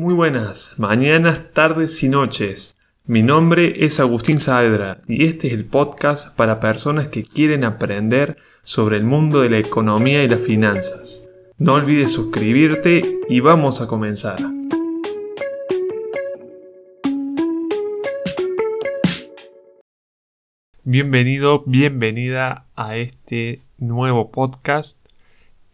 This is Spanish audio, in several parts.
Muy buenas, mañanas, tardes y noches. Mi nombre es Agustín Saavedra y este es el podcast para personas que quieren aprender sobre el mundo de la economía y las finanzas. No olvides suscribirte y vamos a comenzar. Bienvenido, bienvenida a este nuevo podcast.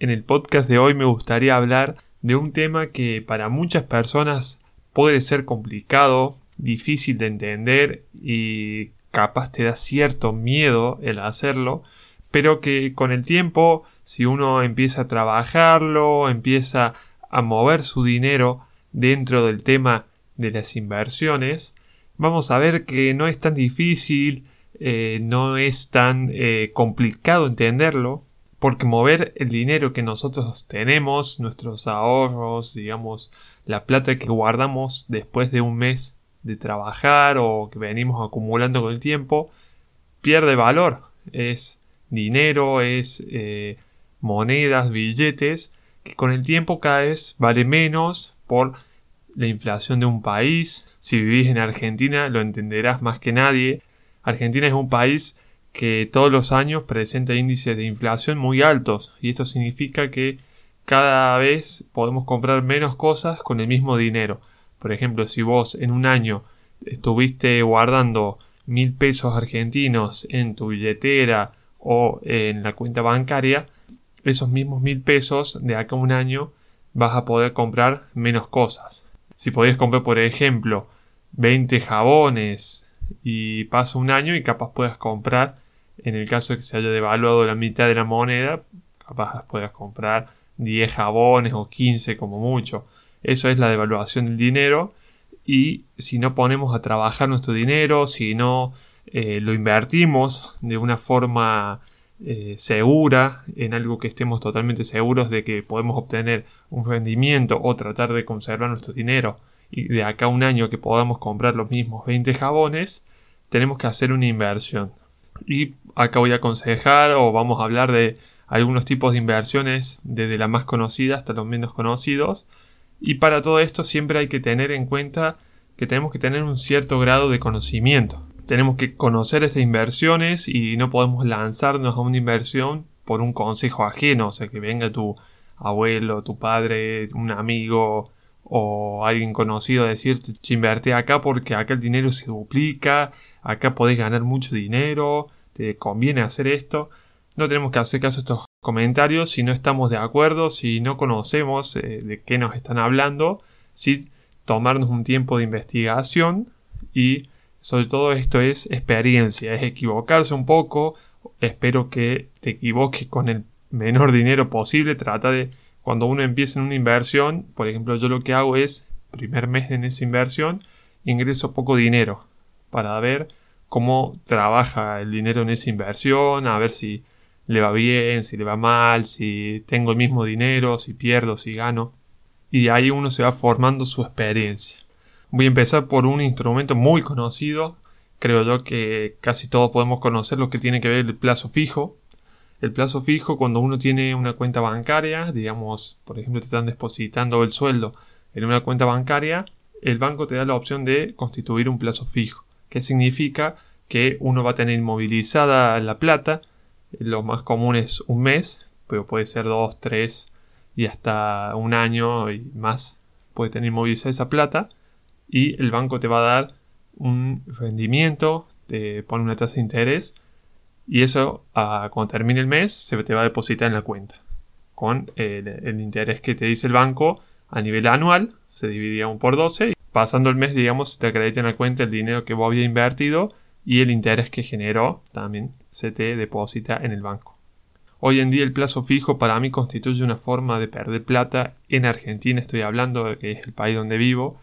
En el podcast de hoy me gustaría hablar de un tema que para muchas personas puede ser complicado, difícil de entender y capaz te da cierto miedo el hacerlo, pero que con el tiempo, si uno empieza a trabajarlo, empieza a mover su dinero dentro del tema de las inversiones, vamos a ver que no es tan difícil, eh, no es tan eh, complicado entenderlo, porque mover el dinero que nosotros tenemos, nuestros ahorros, digamos, la plata que guardamos después de un mes de trabajar o que venimos acumulando con el tiempo, pierde valor. Es dinero, es eh, monedas, billetes, que con el tiempo cada vez vale menos por la inflación de un país. Si vivís en Argentina lo entenderás más que nadie. Argentina es un país que todos los años presenta índices de inflación muy altos y esto significa que cada vez podemos comprar menos cosas con el mismo dinero. Por ejemplo, si vos en un año estuviste guardando mil pesos argentinos en tu billetera o en la cuenta bancaria, esos mismos mil pesos de acá a un año vas a poder comprar menos cosas. Si podés comprar, por ejemplo, 20 jabones y pasa un año y capaz puedas comprar en el caso de que se haya devaluado la mitad de la moneda, capaz puedas comprar 10 jabones o 15 como mucho. Eso es la devaluación del dinero. Y si no ponemos a trabajar nuestro dinero, si no eh, lo invertimos de una forma eh, segura, en algo que estemos totalmente seguros de que podemos obtener un rendimiento o tratar de conservar nuestro dinero y de acá a un año que podamos comprar los mismos 20 jabones, tenemos que hacer una inversión. Y acá voy a aconsejar o vamos a hablar de algunos tipos de inversiones, desde la más conocida hasta los menos conocidos. Y para todo esto siempre hay que tener en cuenta que tenemos que tener un cierto grado de conocimiento. Tenemos que conocer estas inversiones y no podemos lanzarnos a una inversión por un consejo ajeno, o sea, que venga tu abuelo, tu padre, un amigo o alguien conocido a decirte, invierte acá porque acá el dinero se duplica, acá podés ganar mucho dinero, te conviene hacer esto. No tenemos que hacer caso a estos comentarios. Si no estamos de acuerdo, si no conocemos eh, de qué nos están hablando, si tomarnos un tiempo de investigación y sobre todo esto es experiencia, es equivocarse un poco, espero que te equivoques con el menor dinero posible, trata de cuando uno empieza en una inversión, por ejemplo, yo lo que hago es, primer mes en esa inversión, ingreso poco dinero para ver cómo trabaja el dinero en esa inversión, a ver si le va bien, si le va mal, si tengo el mismo dinero, si pierdo, si gano. Y de ahí uno se va formando su experiencia. Voy a empezar por un instrumento muy conocido. Creo yo que casi todos podemos conocer lo que tiene que ver el plazo fijo. El plazo fijo, cuando uno tiene una cuenta bancaria, digamos, por ejemplo, te están depositando el sueldo en una cuenta bancaria, el banco te da la opción de constituir un plazo fijo, que significa que uno va a tener inmovilizada la plata, lo más común es un mes, pero puede ser dos, tres y hasta un año y más puede tener inmovilizada esa plata y el banco te va a dar un rendimiento, te pone una tasa de interés y eso, cuando termine el mes, se te va a depositar en la cuenta. Con el, interés que te dice el banco a nivel anual, se dividía un por 12. Pasando el mes, digamos, se te acredita en la cuenta el dinero que vos habías invertido y el interés que generó también se te deposita en el banco. Hoy en día el plazo fijo para mí constituye una forma de perder plata en Argentina, estoy hablando, que es el país donde vivo,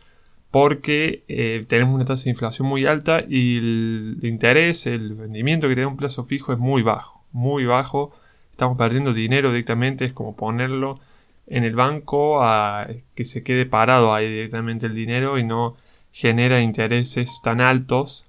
porque eh, tenemos una tasa de inflación muy alta y el interés, el rendimiento que tiene un plazo fijo es muy bajo, muy bajo. Estamos perdiendo dinero directamente, es como ponerlo en el banco a que se quede parado ahí directamente el dinero y no genera intereses tan altos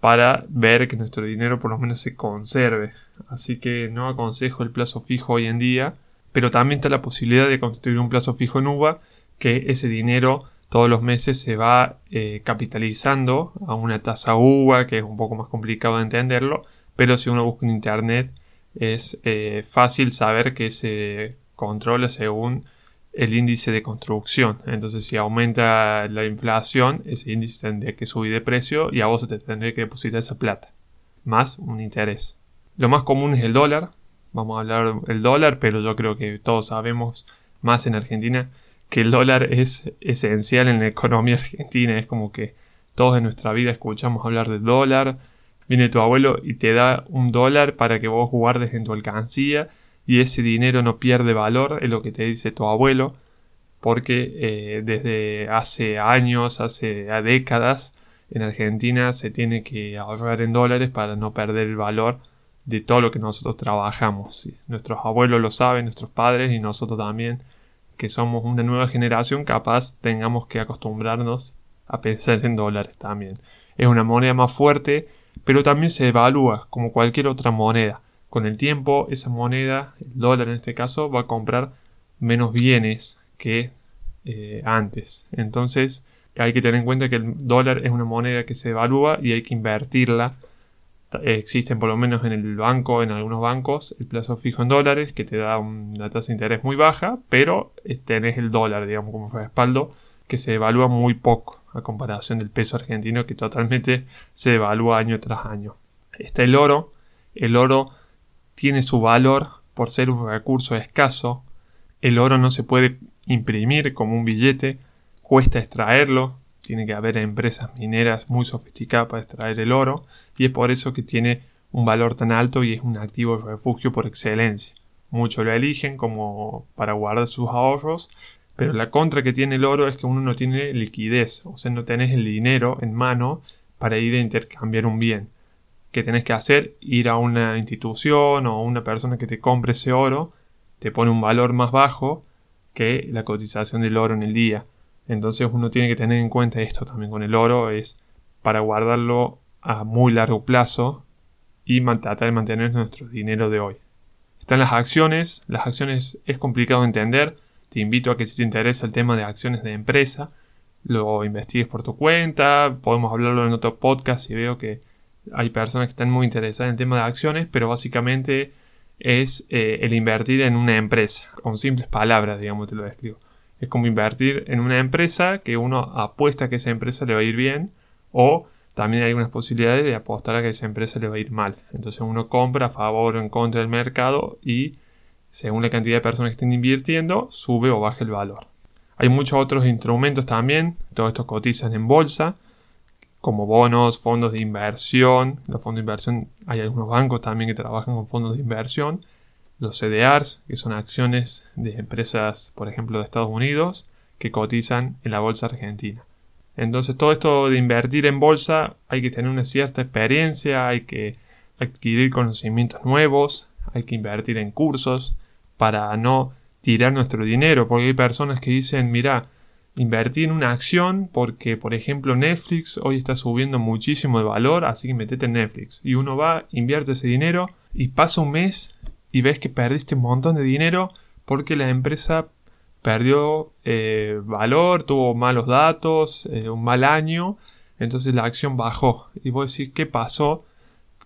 para ver que nuestro dinero por lo menos se conserve. Así que no aconsejo el plazo fijo hoy en día, pero también está la posibilidad de constituir un plazo fijo en UVA, que ese dinero todos los meses se va eh, capitalizando a una tasa UVA, que es un poco más complicado de entenderlo, pero si uno busca en internet es eh, fácil saber que se controla según el índice de construcción. Entonces, si aumenta la inflación, ese índice tendría que subir de precio y a vos te tendría que depositar esa plata, más un interés. Lo más común es el dólar. Vamos a hablar del dólar, pero yo creo que todos sabemos, más en Argentina, que el dólar es esencial en la economía argentina. Es como que todos en nuestra vida escuchamos hablar del dólar. Viene tu abuelo y te da un dólar para que vos guardes en tu alcancía y ese dinero no pierde valor, es lo que te dice tu abuelo, porque eh, desde hace años, hace décadas, en Argentina se tiene que ahorrar en dólares para no perder el valor de todo lo que nosotros trabajamos. Nuestros abuelos lo saben, nuestros padres y nosotros también que somos una nueva generación, capaz tengamos que acostumbrarnos a pensar en dólares también. Es una moneda más fuerte, pero también se evalúa como cualquier otra moneda. Con el tiempo, esa moneda, el dólar en este caso, va a comprar menos bienes que eh, antes. Entonces, hay que tener en cuenta que el dólar es una moneda que se evalúa y hay que invertirla existen por lo menos en el banco, en algunos bancos, el plazo fijo en dólares que te da una tasa de interés muy baja, pero tenés el dólar, digamos, como respaldo, que se evalúa muy poco a comparación del peso argentino que totalmente se evalúa año tras año. Está el oro, el oro tiene su valor por ser un recurso escaso, el oro no se puede imprimir como un billete, cuesta extraerlo, tiene que haber empresas mineras muy sofisticadas para extraer el oro y es por eso que tiene un valor tan alto y es un activo refugio por excelencia. Muchos lo eligen como para guardar sus ahorros, pero la contra que tiene el oro es que uno no tiene liquidez, o sea, no tenés el dinero en mano para ir a intercambiar un bien. ¿Qué tenés que hacer? Ir a una institución o una persona que te compre ese oro, te pone un valor más bajo que la cotización del oro en el día. Entonces uno tiene que tener en cuenta esto también con el oro, es para guardarlo a muy largo plazo y tratar de mantener nuestro dinero de hoy. Están las acciones, las acciones es complicado de entender, te invito a que si te interesa el tema de acciones de empresa, lo investigues por tu cuenta, podemos hablarlo en otro podcast y veo que hay personas que están muy interesadas en el tema de acciones, pero básicamente es eh, el invertir en una empresa, con simples palabras, digamos, te lo describo. Es como invertir en una empresa que uno apuesta que esa empresa le va a ir bien o también hay unas posibilidades de apostar a que esa empresa le va a ir mal. Entonces uno compra a favor o en contra del mercado y según la cantidad de personas que estén invirtiendo sube o baja el valor. Hay muchos otros instrumentos también, todos estos cotizan en bolsa, como bonos, fondos de inversión. Los fondos de inversión, hay algunos bancos también que trabajan con fondos de inversión los CDRs, que son acciones de empresas, por ejemplo, de Estados Unidos, que cotizan en la bolsa argentina. Entonces, todo esto de invertir en bolsa hay que tener una cierta experiencia, hay que adquirir conocimientos nuevos, hay que invertir en cursos para no tirar nuestro dinero, porque hay personas que dicen, mira, invertí en una acción porque, por ejemplo, Netflix hoy está subiendo muchísimo de valor, así que metete en Netflix. Y uno va, invierte ese dinero y pasa un mes y ves que perdiste un montón de dinero porque la empresa perdió eh, valor, tuvo malos datos, eh, un mal año, entonces la acción bajó. Y vos decís, ¿qué pasó?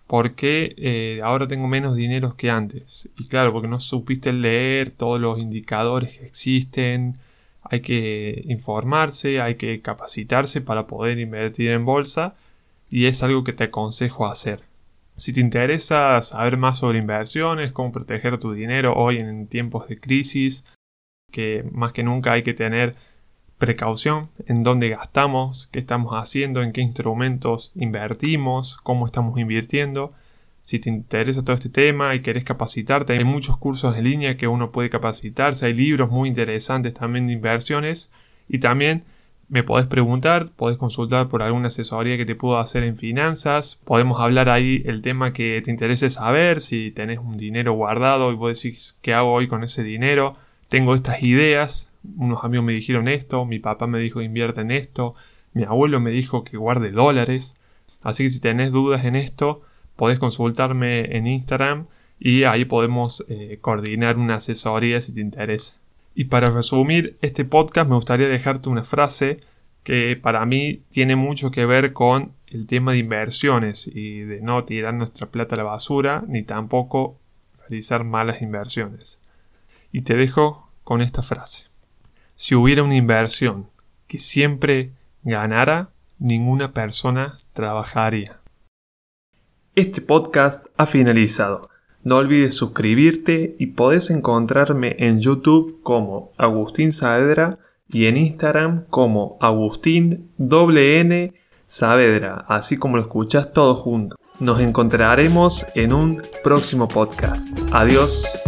Porque eh, ahora tengo menos dinero que antes. Y claro, porque no supiste leer todos los indicadores que existen. Hay que informarse, hay que capacitarse para poder invertir en bolsa. Y es algo que te aconsejo hacer. Si te interesa saber más sobre inversiones, cómo proteger tu dinero hoy en tiempos de crisis, que más que nunca hay que tener precaución en dónde gastamos, qué estamos haciendo, en qué instrumentos invertimos, cómo estamos invirtiendo. Si te interesa todo este tema y querés capacitarte, hay muchos cursos en línea que uno puede capacitarse, hay libros muy interesantes también de inversiones y también me podés preguntar, podés consultar por alguna asesoría que te puedo hacer en finanzas, podemos hablar ahí el tema que te interese saber, si tenés un dinero guardado y vos decís qué hago hoy con ese dinero, tengo estas ideas, unos amigos me dijeron esto, mi papá me dijo invierte en esto, mi abuelo me dijo que guarde dólares, así que si tenés dudas en esto, podés consultarme en Instagram y ahí podemos eh, coordinar una asesoría si te interesa. Y para resumir este podcast me gustaría dejarte una frase que para mí tiene mucho que ver con el tema de inversiones y de no tirar nuestra plata a la basura ni tampoco realizar malas inversiones. Y te dejo con esta frase. Si hubiera una inversión que siempre ganara, ninguna persona trabajaría. Este podcast ha finalizado. No olvides suscribirte y podés encontrarme en YouTube como Agustín Saavedra y en Instagram como Agustín N Saavedra, así como lo escuchas todo junto. Nos encontraremos en un próximo podcast. Adiós.